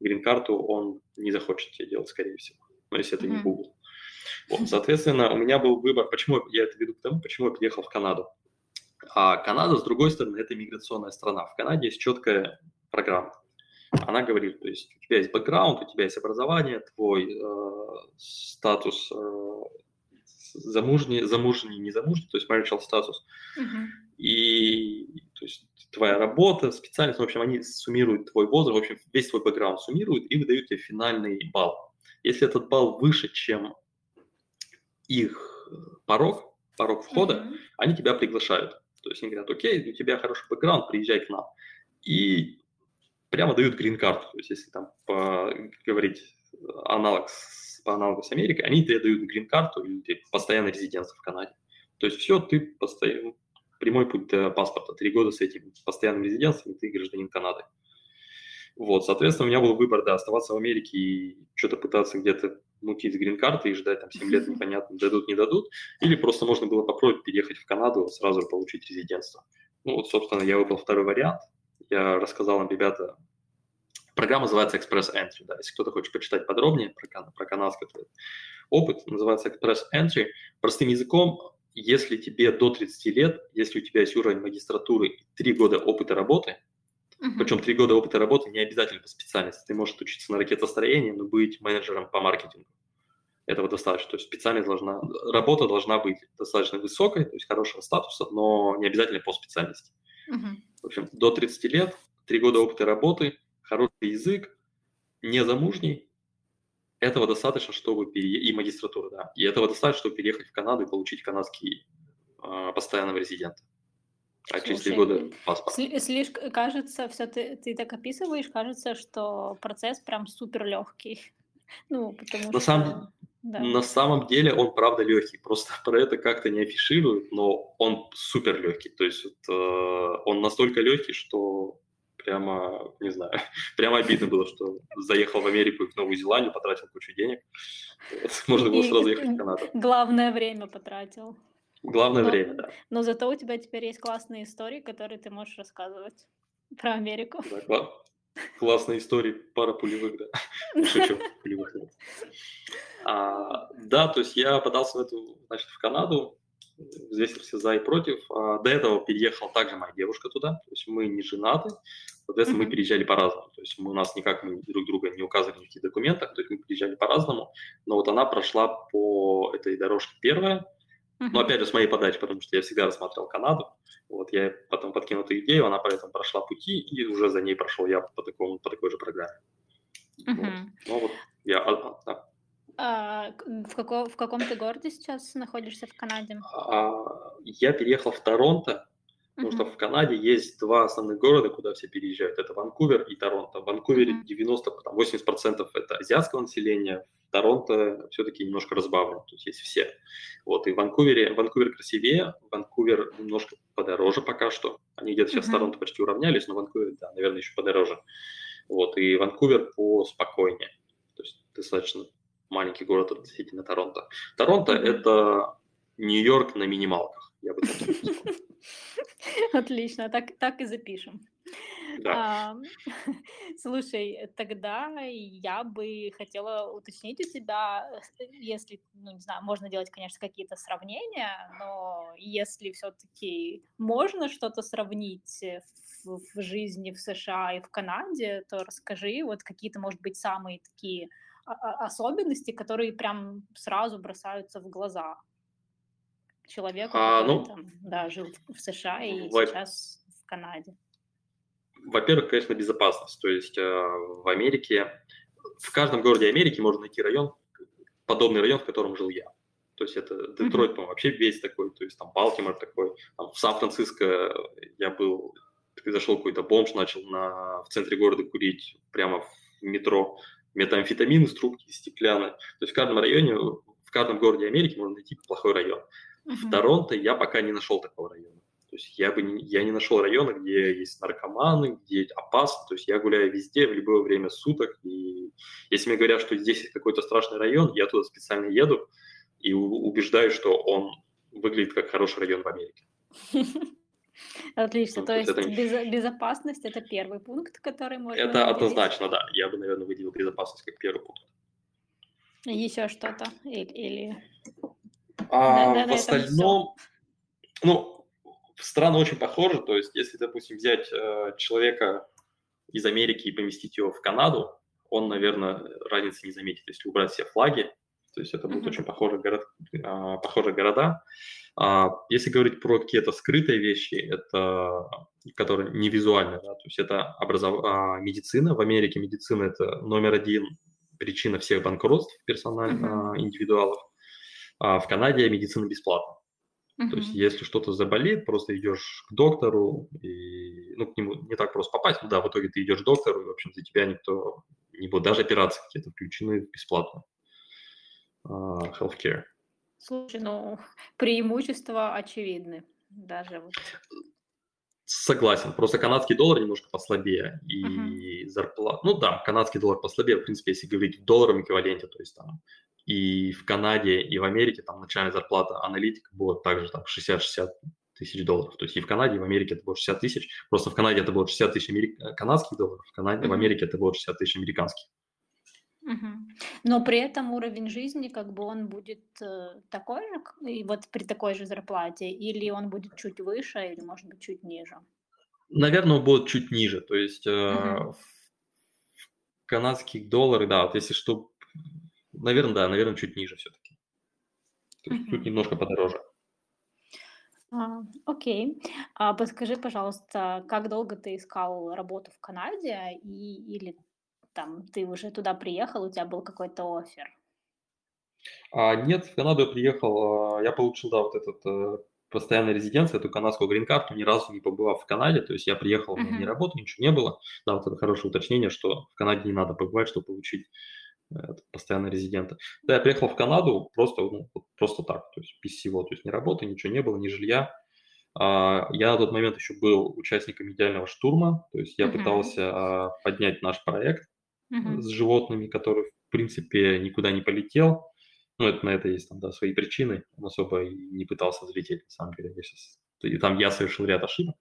B: грин-карту он не захочет тебе делать, скорее всего, но если это mm-hmm. не Google. Вот, соответственно, у меня был выбор, почему я это веду к тому, почему я приехал в Канаду. А Канада, с другой стороны, это миграционная страна. В Канаде есть четкая программа. Она говорит, то есть у тебя есть бэкграунд, у тебя есть образование, твой э, статус э, замужний, замужний, не замужний, то есть marital статус. Uh-huh и то есть твоя работа, специальность, в общем, они суммируют твой возраст, в общем, весь твой бэкграунд суммируют и выдают тебе финальный балл. Если этот балл выше, чем их порог, порог входа, mm-hmm. они тебя приглашают. То есть они говорят, окей, у тебя хороший бэкграунд, приезжай к нам. И прямо дают грин-карту. То есть если там по, говорить аналог с, по аналогу с Америкой, они тебе дают грин-карту или постоянное резидентство в Канаде. То есть все, ты постоянно, прямой путь до паспорта, три года с этим постоянным резидентством, ты гражданин Канады. Вот, соответственно, у меня был выбор, да, оставаться в Америке и что-то пытаться где-то мутить с грин-карты и ждать там 7 лет непонятно, дадут, не дадут, или просто можно было попробовать переехать в Канаду, сразу получить резидентство. Ну вот, собственно, я выбрал второй вариант. Я рассказал им, ребята, программа называется Express Entry, да, если кто-то хочет почитать подробнее про, про канадский опыт, называется Express Entry. Простым языком, если тебе до 30 лет, если у тебя есть уровень магистратуры и 3 года опыта работы, uh-huh. причем 3 года опыта работы не обязательно по специальности, ты можешь учиться на ракетостроении, но быть менеджером по маркетингу. Этого достаточно. То есть специальность должна, работа должна быть достаточно высокой, то есть хорошего статуса, но не обязательно по специальности. Uh-huh. В общем, до 30 лет, 3 года опыта работы, хороший язык, незамужний, этого достаточно, чтобы переехать, и магистратура, да, и этого достаточно, чтобы переехать в Канаду и получить канадский э, постоянного резидента. А через три года паспорт.
A: Слишком, кажется, все ты, ты так описываешь, кажется, что процесс прям супер легкий. Ну, потому
B: на
A: что...
B: Самом, да. На самом деле он правда легкий, просто про это как-то не афишируют, но он супер легкий. То есть вот, э, он настолько легкий, что прямо, не знаю, прямо обидно было, что заехал в Америку и в Новую Зеландию, потратил кучу денег. Можно было сразу ехать в Канаду.
A: Главное время потратил.
B: Главное но, время, да.
A: Но зато у тебя теперь есть классные истории, которые ты можешь рассказывать про Америку.
B: Да, кла- классные истории, пара пулевых, да. Шучу, пулевых. А, да, то есть я подался в эту, значит, в Канаду, взвесил все за и против. А до этого переехала также моя девушка туда, то есть мы не женаты, соответственно, mm-hmm. мы переезжали по-разному. То есть мы, у нас никак мы друг друга не указывали в никаких документах, то есть мы переезжали по-разному, но вот она прошла по этой дорожке первая, mm-hmm. но опять же с моей подачи, потому что я всегда рассматривал Канаду, вот я потом подкинул эту идею, она поэтому прошла пути, и уже за ней прошел я по, такому, по такой же программе. Mm-hmm. Вот. Ну вот я, а, а, да.
A: А, в, како, в каком ты городе сейчас находишься в Канаде?
B: А, я переехал в Торонто, потому что в Канаде есть два основных города, куда все переезжают. Это Ванкувер и Торонто. В Ванкувере uh-huh. 90, там 80% это азиатского населения, в Торонто все-таки немножко разбавлено, тут есть все. Вот, и в Ванкувере, Ванкувер красивее, Ванкувер немножко подороже пока что. Они где-то сейчас uh-huh. с Торонто почти уравнялись, но Ванкувер, да, наверное, еще подороже. Вот, и Ванкувер поспокойнее. То есть достаточно маленький город относительно Торонто. Торонто это Нью-Йорк на минималках, я бы так сказал.
A: Отлично, так, так и запишем. Да. А, слушай, тогда я бы хотела уточнить у тебя, если, ну, не знаю, можно делать, конечно, какие-то сравнения, но если все-таки можно что-то сравнить в, в жизни в США и в Канаде, то расскажи вот какие-то, может быть, самые такие особенности, которые прям сразу бросаются в глаза человеку, а, который ну, там, да, жил в США и во... сейчас в Канаде?
B: Во-первых, конечно, безопасность. То есть э, в Америке, в каждом городе Америки можно найти район, подобный район, в котором жил я. То есть это Детройт, mm-hmm. по-моему, вообще весь такой, то есть там Балтимор такой, там в Сан-Франциско я был, зашел какой-то бомж, начал на, в центре города курить прямо в метро, метамфетамин из трубки стеклянной. То есть в каждом районе, в каждом городе Америки можно найти плохой район. Uh-huh. В Торонто я пока не нашел такого района. То есть я бы не, я не нашел района, где есть наркоманы, где опасно. То есть я гуляю везде, в любое время суток. И если мне говорят, что здесь какой-то страшный район, я туда специально еду и убеждаю, что он выглядит как хороший район в Америке.
A: Отлично. Ну, то есть это... безопасность это первый пункт, который можно.
B: Это выделить. однозначно, да. Я бы, наверное, выделил безопасность как первый пункт.
A: Еще что-то или.
B: А, да, да, в остальном, ну, страны очень похожи. То есть, если, допустим, взять э, человека из Америки и поместить его в Канаду, он, наверное, разницы не заметит. Если убрать все флаги, То есть это будут mm-hmm. очень похожие, город, а, похожие города. А, если говорить про какие-то скрытые вещи, это которые не визуальные, да, то есть это образов... а, медицина. В Америке медицина это номер один причина всех банкротств персональных mm-hmm. индивидуалов. А в Канаде медицина бесплатна. Uh-huh. То есть, если что-то заболит, просто идешь к доктору, и, ну, к нему не так просто попасть, но да, в итоге ты идешь к доктору, и, в общем, за тебя никто не будет, даже операции какие-то включены бесплатно. Uh, healthcare.
A: Слушай, ну, преимущества очевидны, даже вот.
B: Согласен, просто канадский доллар немножко послабее, и uh-huh. зарплата, ну да, канадский доллар послабее, в принципе, если говорить в долларовом эквиваленте, то есть там и в Канаде, и в Америке там начальная зарплата аналитика была также там 60-60 тысяч долларов. То есть и в Канаде, и в Америке это было 60 тысяч. Просто в Канаде это было 60 тысяч америк... канадских долларов, в, Канаде, mm-hmm. в Америке это было 60 тысяч американских.
A: Угу. Но при этом уровень жизни, как бы он будет э, такой же, и вот при такой же зарплате, или он будет чуть выше, или может быть чуть ниже?
B: Наверное, он будет чуть ниже. То есть э, угу. канадских долларов, да, вот если что, Наверное, да, наверное, чуть ниже все-таки. То есть чуть немножко подороже.
A: А, окей. А подскажи, пожалуйста, как долго ты искал работу в Канаде, и, или там ты уже туда приехал, у тебя был какой-то офер?
B: А, нет, в Канаду я приехал, а, я получил, да, вот этот э, постоянной резиденцию, эту канадскую грин-карту, ни разу не побывав в Канаде, то есть я приехал, uh-huh. не работал, ничего не было. Да, вот это хорошее уточнение, что в Канаде не надо побывать, чтобы получить постоянно резидента. Да, я приехал в Канаду просто, ну, просто так, то есть без всего, то есть ни работы, ничего не было, ни жилья. А, я на тот момент еще был участником идеального штурма, то есть я uh-huh. пытался а, поднять наш проект uh-huh. с животными, который, в принципе, никуда не полетел. Ну, это на это есть там, да, свои причины. Он особо и не пытался взлететь, на самом деле. Я сейчас... И там я совершил ряд ошибок.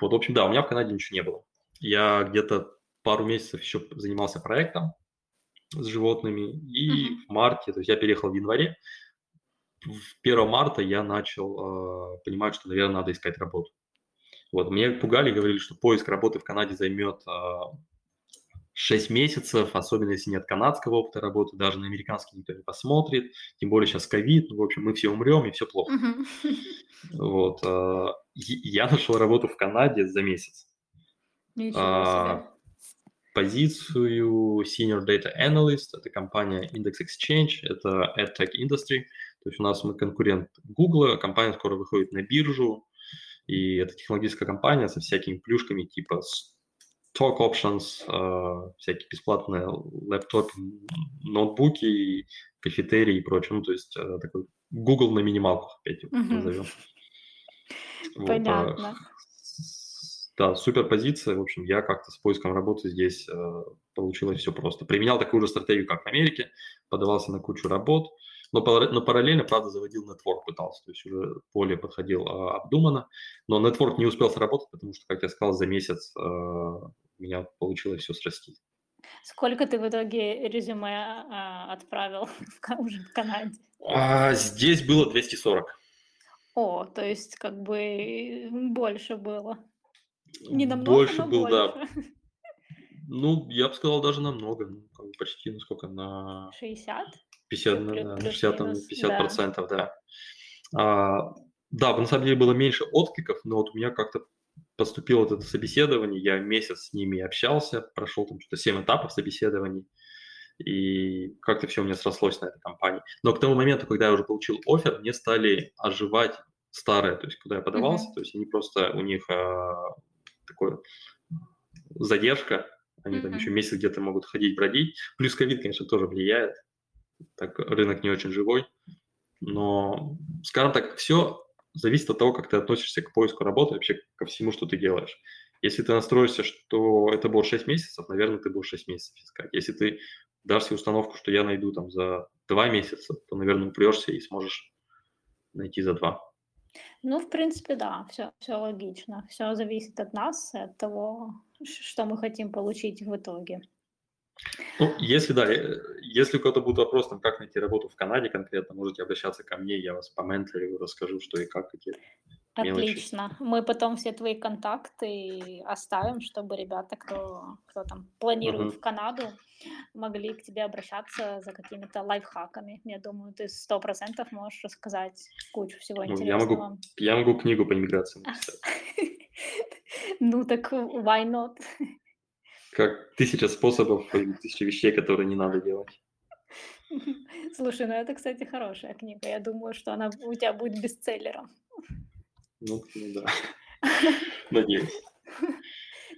B: Вот, в общем, да, у меня в Канаде ничего не было. Я где-то пару месяцев еще занимался проектом, с животными. И uh-huh. в марте, то есть я переехал в январе, в 1 марта я начал э, понимать, что, наверное, надо искать работу. Вот, мне пугали, говорили, что поиск работы в Канаде займет э, а, 6 месяцев, особенно если нет канадского опыта работы, даже на американский никто не посмотрит, тем более сейчас ковид, ну, в общем, мы все умрем, и все плохо. Uh-huh. Вот, э, я нашел работу в Канаде за месяц.
A: Ничего себе
B: позицию Senior Data Analyst, это компания Index Exchange, это AdTech Industry, то есть у нас мы конкурент Google, компания скоро выходит на биржу, и это технологическая компания со всякими плюшками типа stock options, э, всякие бесплатные лэптопы, ноутбуки, кафетерии и прочее. Ну, то есть э, такой Google на минималках, опять его назовем.
A: Понятно. Вот,
B: да, супер позиция. В общем, я как-то с поиском работы здесь э, получилось все просто. Применял такую же стратегию, как в Америке, подавался на кучу работ, но, но параллельно, правда, заводил нетворк, пытался, то есть уже более подходил э, обдуманно. Но нетворк не успел сработать, потому что, как я сказал, за месяц э, у меня получилось все срастить.
A: Сколько ты в итоге резюме э, отправил в, уже в Канаде?
B: А, здесь было 240.
A: О, то есть как бы больше было. Не намного,
B: Больше
A: но
B: был,
A: больше.
B: да. Ну, я бы сказал, даже намного. Ну, как бы почти, ну сколько, на
A: 60?
B: 50, на, на 60, там, 50 да. процентов, да. А, да, на самом деле было меньше откликов, но вот у меня как-то поступило вот это собеседование, я месяц с ними общался, прошел там что-то 7 этапов собеседований, и как-то все у меня срослось на этой компании. Но к тому моменту, когда я уже получил офер, мне стали оживать старые, то есть куда я подавался, mm-hmm. то есть они просто, у них а, такой задержка, они mm-hmm. там еще месяц где-то могут ходить, бродить. Плюс ковид, конечно, тоже влияет. Так рынок не очень живой. Но, скажем так, все зависит от того, как ты относишься к поиску работы, вообще ко всему, что ты делаешь. Если ты настроишься, что это будет 6 месяцев, наверное, ты будешь 6 месяцев искать. Если ты дашь себе установку, что я найду там за 2 месяца, то, наверное, упрешься и сможешь найти за 2.
A: Ну, в принципе, да, все, все логично. Все зависит от нас, от того, что мы хотим получить в итоге.
B: Ну, если да, э, если у кого-то будет вопрос, там, как найти работу в Канаде конкретно, можете обращаться ко мне, я вас по менторю расскажу, что и как, какие.
A: Отлично. Мы потом все твои контакты оставим, чтобы ребята, кто, кто там планирует
B: Мгм.
A: в Канаду, могли к тебе обращаться за какими-то лайфхаками. Я думаю, ты сто процентов можешь рассказать кучу всего
B: Ну, я могу,
A: интересного.
B: я могу книгу по иммиграции написать.
A: Ну так why not?
B: Как тысяча способов и тысяча вещей, которые не надо делать.
A: Слушай, ну это, кстати, хорошая книга. Я думаю, что она у тебя будет бестселлером.
B: Ну, ну да, надеюсь.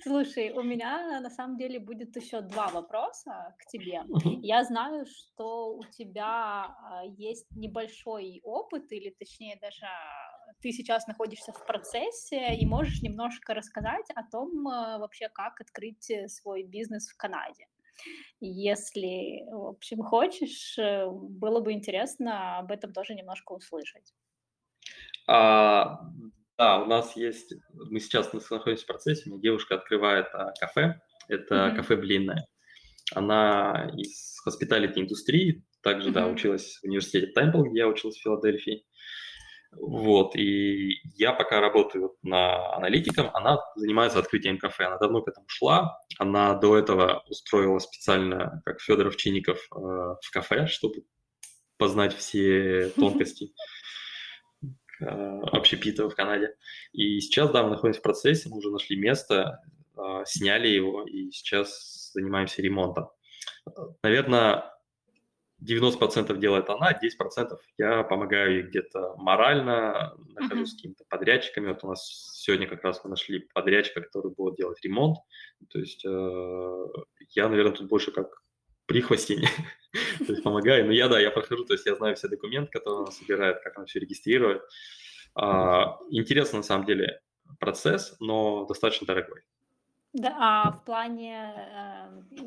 A: Слушай, у меня на самом деле будет еще два вопроса к тебе. Я знаю, что у тебя а, есть небольшой опыт, или точнее даже ты сейчас находишься в процессе и можешь немножко рассказать о том а, вообще, как открыть э, свой бизнес в Канаде. Если, в общем, хочешь, э, было бы интересно об этом тоже немножко услышать.
B: А, да, у нас есть, мы сейчас находимся в процессе, у меня девушка открывает а, кафе, это
A: Мгм.
B: кафе Блинное. Она из хоспиталити индустрии, также, да,
A: Мгм.
B: училась в университете Темпл, где я учился в Филадельфии. Вот, и я пока работаю на аналитиком, она занимается открытием кафе, она давно к этому шла, она до этого устроила специально, как Федоров Чиников, э, в кафе, чтобы познать все тонкости э, общепита в Канаде. И сейчас, да, мы находимся в процессе, мы уже нашли место, э, сняли его, и сейчас занимаемся ремонтом. Наверное, 90% делает она, 10% я помогаю ей где-то морально, нахожусь с
A: Мгм.
B: какими-то подрядчиками. Вот у нас сегодня как раз мы нашли подрядчика, который будет делать ремонт. То есть э, я, наверное, тут больше как прихвостень, то есть помогаю. Но я, да, я прохожу, то есть я знаю все документы, которые она собирает, как она все регистрирует. А, Интересно, на самом деле, процесс, но достаточно дорогой.
A: Да, а в плане, э,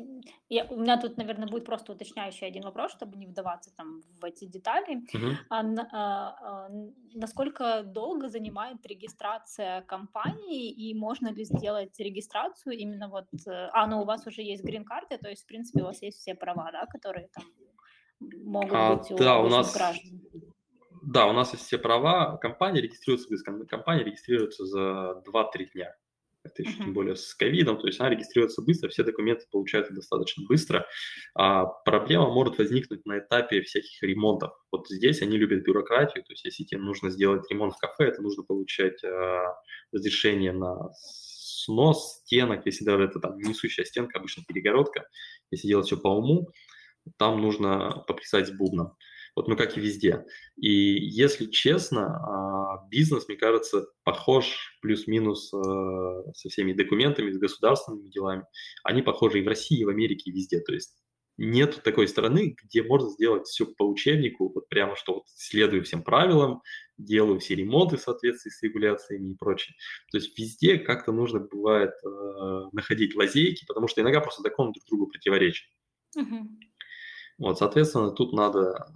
A: я, у меня тут, наверное, будет просто уточняющий один вопрос, чтобы не вдаваться там в эти детали.
B: Мгм.
A: А, а, а, насколько долго занимает регистрация компании и можно ли сделать регистрацию именно вот, э, а, ну у вас уже есть грин-карты, то есть, в принципе, у вас есть все права, да, которые там могут
B: А,
A: быть у
B: да, у нас,
A: граждан.
B: да, у нас есть все права. Компания регистрируется. Компания регистрируется за 2-3 дня. Это еще тем более с ковидом, то есть она регистрируется быстро, все документы получаются достаточно быстро. А проблема может возникнуть на этапе всяких ремонтов. Вот здесь они любят бюрократию, то есть если тебе нужно сделать ремонт в кафе, это нужно получать а, разрешение на снос стенок, если даже это там несущая стенка, обычно перегородка, если делать все по уму, там нужно поплясать с бубном. Вот, ну, как и везде. И если честно, а, бизнес, мне кажется, похож плюс-минус э, со всеми документами, с государственными делами. Они похожи и в России, и в Америке, и везде. То есть нет такой страны, где можно сделать все по учебнику, вот прямо что вот следую всем правилам, делаю все ремонты в соответствии с регуляциями и прочее. То есть везде как-то нужно бывает э, находить лазейки, потому что иногда просто законы друг другу противоречат.
A: Мгм.
B: Вот, соответственно, тут надо,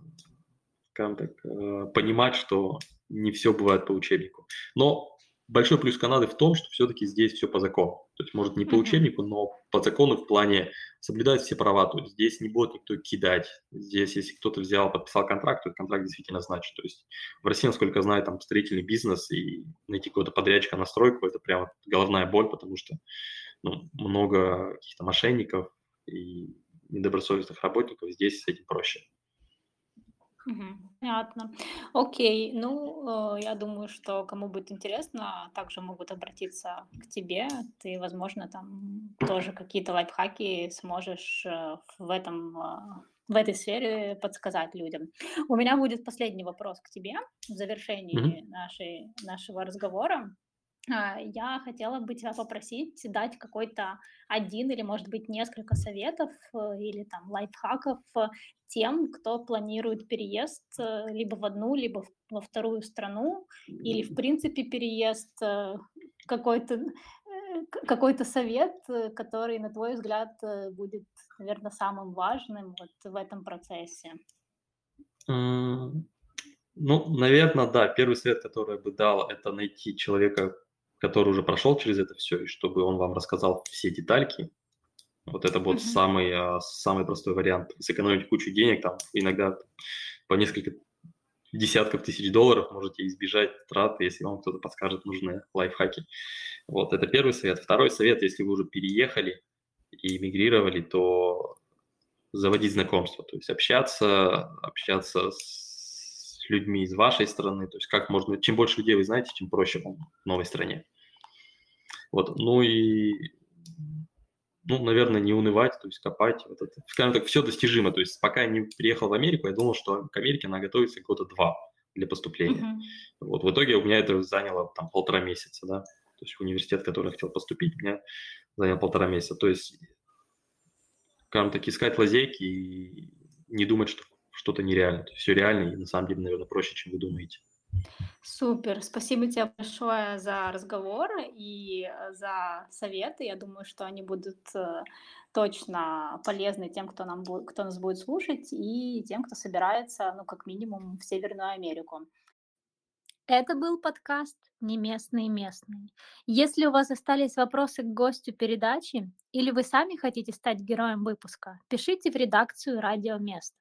B: скажем так, э, понимать, что не все бывает по учебнику. Но большой плюс Канады в том, что все-таки здесь все по закону. То есть, может, не по учебнику, но по закону в плане соблюдать все права. То есть здесь не будет никто кидать. Здесь, если кто-то взял, подписал контракт, то этот контракт действительно значит. То есть в России, насколько я знаю, там строительный бизнес и найти какого-то подрядчика на стройку – это прям головная боль, потому что ну, много каких-то мошенников и недобросовестных работников, здесь с этим проще.
A: Мгм. Понятно. Окей, ну, э, я думаю, что кому будет интересно, также могут обратиться к тебе. Ты, возможно, там тоже какие-то лайфхаки сможешь э, в этом, а, в этой сфере подсказать людям. У меня будет последний вопрос к тебе в
B: Мгм.
A: завершении нашей, нашего разговора. А, Я хотела бы тебя попросить дать какой-то один или, может быть, несколько советов э, или там лайфхаков э, тем, кто планирует переезд э, либо в одну, либо во вторую страну, или, в принципе, переезд, какой-то какой-то совет, который, на твой взгляд, будет, наверное, самым важным вот в этом процессе.
B: Ну, наверное, да, первый совет, который я бы дал, это найти человека, который уже прошел через это все, и чтобы он вам рассказал все детальки. Вот это будет
A: Мгм.
B: самый, а, самый простой вариант. Сэкономить кучу денег, там иногда по несколько десятков тысяч долларов можете избежать траты, если вам кто-то подскажет нужные лайфхаки. Вот, это первый совет. Второй совет, если вы уже переехали и эмигрировали, то заводить знакомства, то есть общаться, общаться с людьми из вашей страны, то есть как можно, чем больше людей вы знаете, тем проще вам в новой стране. Вот, ну и, ну, наверное, не унывать, то есть копать, вот это, скажем так, все достижимо, то есть пока я не приехал в Америку, я думал, что к Америке она готовится года два для поступления. Uh-huh. Вот в итоге у меня это заняло там полтора месяца, да, то есть университет, в который я хотел поступить, меня занял полтора месяца. То есть, скажем так, искать лазейки и не думать, что что-то нереально. То есть все реально и на самом деле, наверное, проще, чем вы думаете.
A: Супер, спасибо тебе большое за разговор и за советы. Я думаю, что они будут э, точно полезны тем, кто, нам кто нас будет слушать, и тем, кто собирается, ну, как минимум, в Северную Америку. Это был подкаст «Не местные местные». Если у вас остались вопросы к гостю передачи или вы сами хотите стать героем выпуска, пишите в редакцию «Радио Место».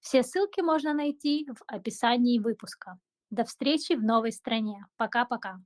A: Все ссылки можно найти в описании выпуска. До встречи в новой стране. Пока-пока.